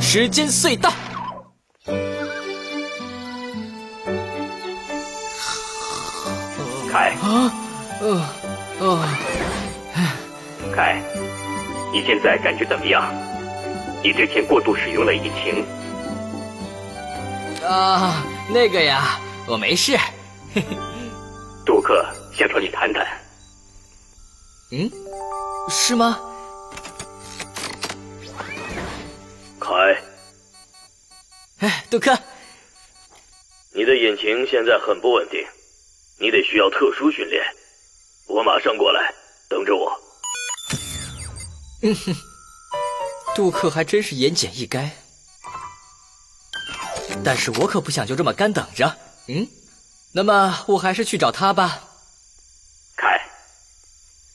时间隧道，凯。啊，呃呃，凯，你现在感觉怎么样？你之前过度使用了引擎，啊，那个呀，我没事。嘿嘿，杜克想找你谈谈。嗯，是吗？凯，哎，杜克，你的引擎现在很不稳定，你得需要特殊训练。我马上过来，等着我。嗯哼，杜克还真是言简意赅。但是我可不想就这么干等着。嗯，那么我还是去找他吧。凯，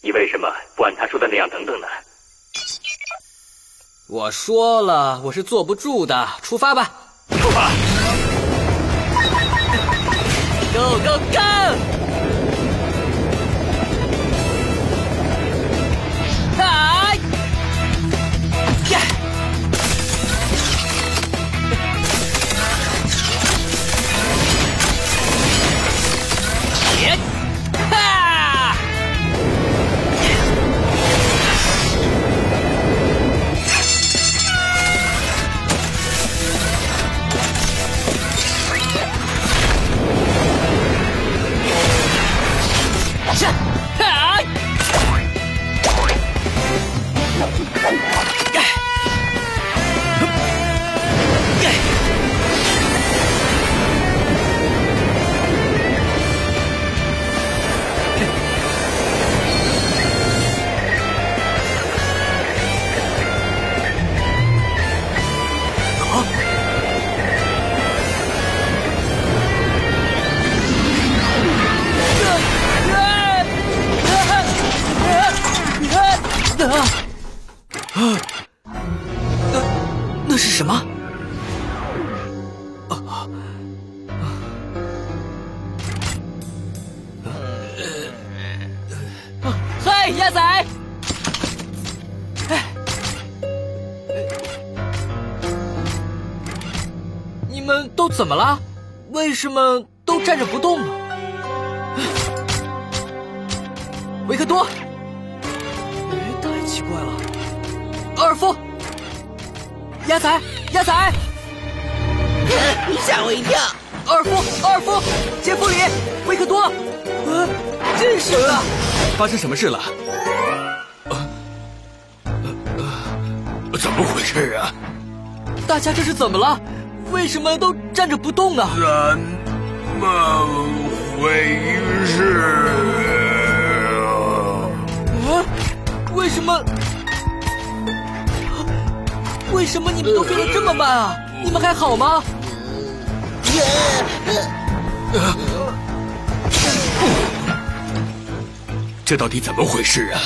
你为什么不按他说的那样等等呢？我说了，我是坐不住的，出发吧出发！！Go go go！鸭仔！哎，你们都怎么了？为什么都站着不动呢？维克多，哎，太奇怪了。奥尔夫，鸭仔，鸭仔，你吓我一跳！奥尔夫，奥尔夫，杰弗里，维克多，呃，这是什么？发生什么事了？怎么回事啊？大家这是怎么了？为什么都站着不动呢？怎么回事？啊？为什么？为什么你们都变得这么慢啊？你们还好吗？这到底怎么回事啊？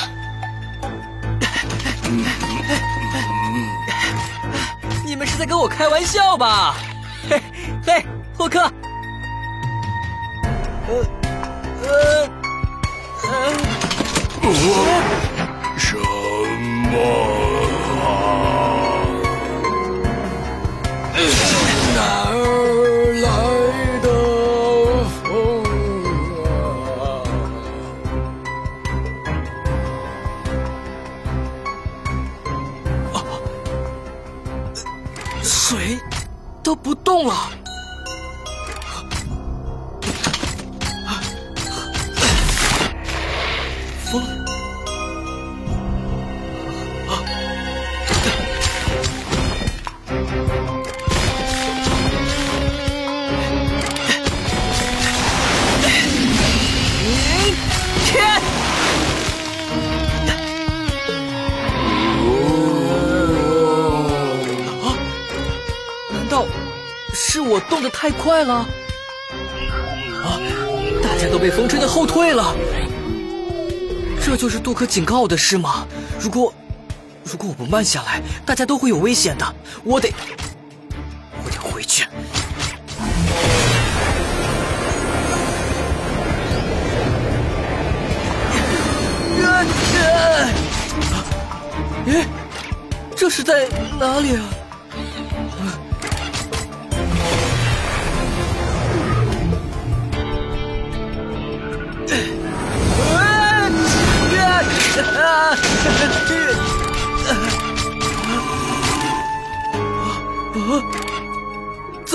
你们是在跟我开玩笑吧？嘿，嘿，霍克，呃，呃，呃，什么啊？动了。太快了？啊！大家都被风吹得后退了。这就是杜克警告的事吗？如果如果我不慢下来，大家都会有危险的。我得我得回去。哎，这是在哪里？啊！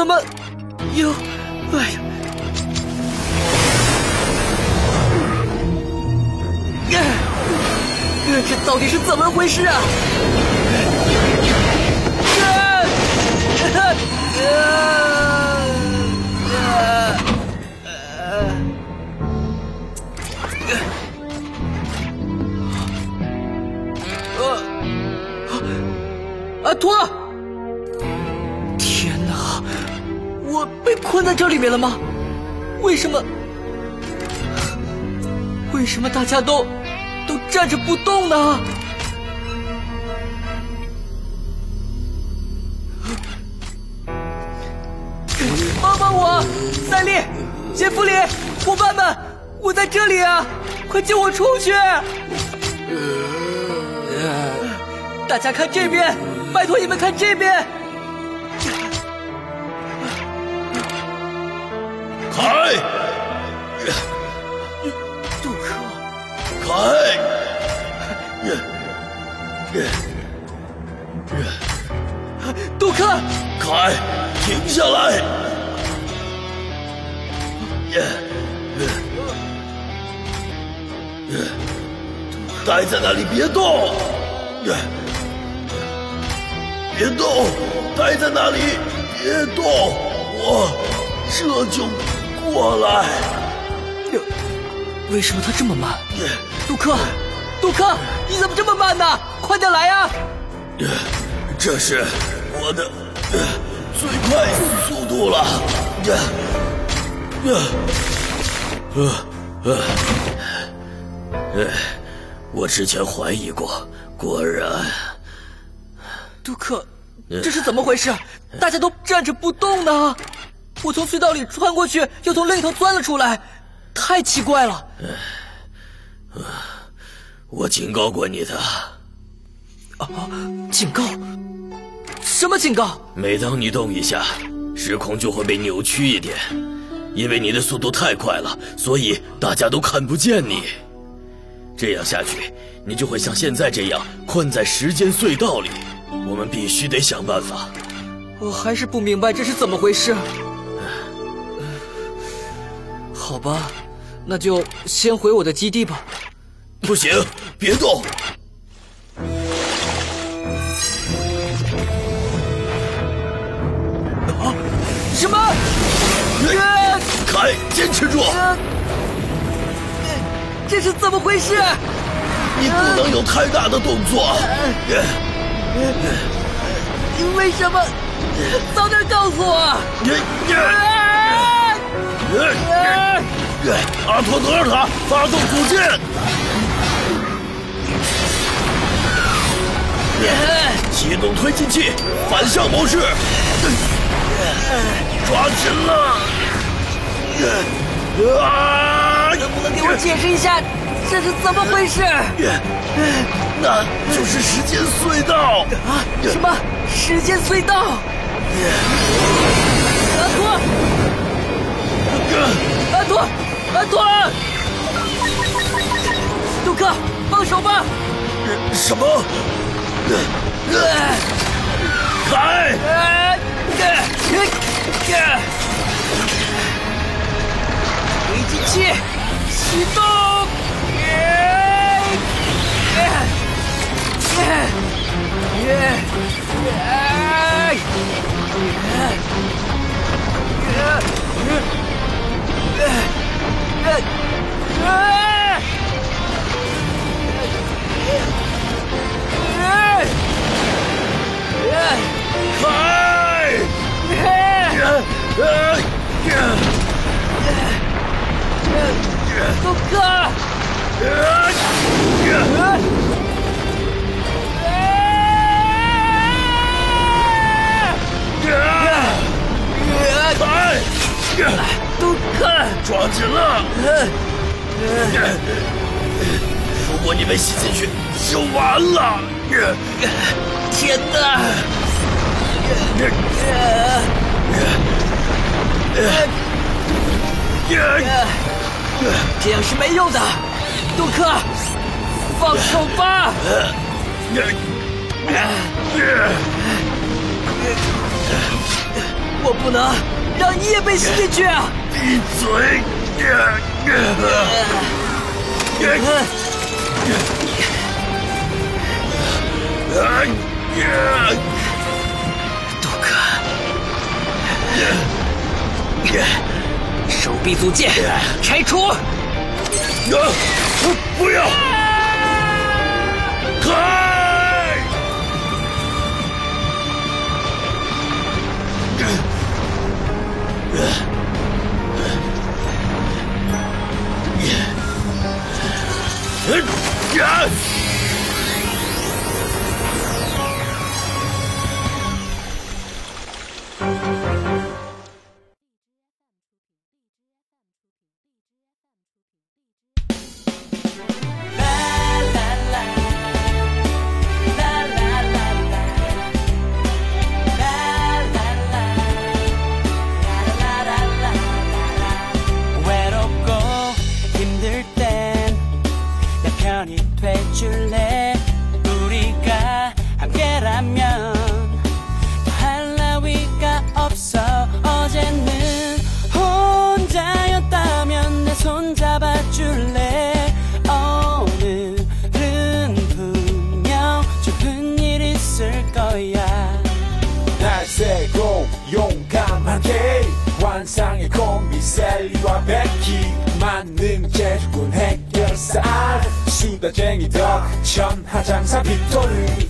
怎么又？哎呀！这到底是怎么回事啊？啊在这里面了吗？为什么？为什么大家都都站着不动呢？帮帮我，赛利、杰弗里，伙伴们，我在这里啊！快救我出去！大家看这边，拜托你们看这边！开！杜克，开！杜克，开！停下来！待在那里，别动！别动！待在那里，别动！我这就过来。为什么他这么慢？杜克，杜克，你怎么这么慢呢？快点来呀！这是我的最快速度了。我之前怀疑过，果然。杜克，这是怎么回事？大家都站着不动呢。我从隧道里穿过去，又从另一头钻了出来，太奇怪了。我警告过你的。啊！警告？什么警告？每当你动一下，时空就会被扭曲一点，因为你的速度太快了，所以大家都看不见你。这样下去，你就会像现在这样困在时间隧道里。我们必须得想办法。我还是不明白这是怎么回事。好吧，那就先回我的基地吧。不行，别动！啊！什么？凯，坚持住！这是怎么回事？你不能有太大的动作。你为什么早点告诉我？阿托德尔塔，发动组件！启动推进器，反向模式！抓紧了！啊能不能给我解释一下这是怎么回事？那就是时间隧道。啊！什么时间隧道？阿托，阿托，阿托！杜克，放手吧！什么？凯！推进器启动！杜克！杜克！抓紧了！如果你没吸进去，就完了！天哪！这样是没用的，杜克，放手吧！我不能让你也被吸进去啊！闭嘴！杜克，手臂组件拆除！不要！开！嗯，啊！ 편이 돼줄래? 우리가 함께라면 더할 나위가 없어. 어제는 혼자였다면 내 손 잡아줄래? 오늘은 분명 좋은 일 있을 거야. 날새고 용감하게 환상의 콤비 셀리와 베키 수다쟁이 덕 천하장사 빅토르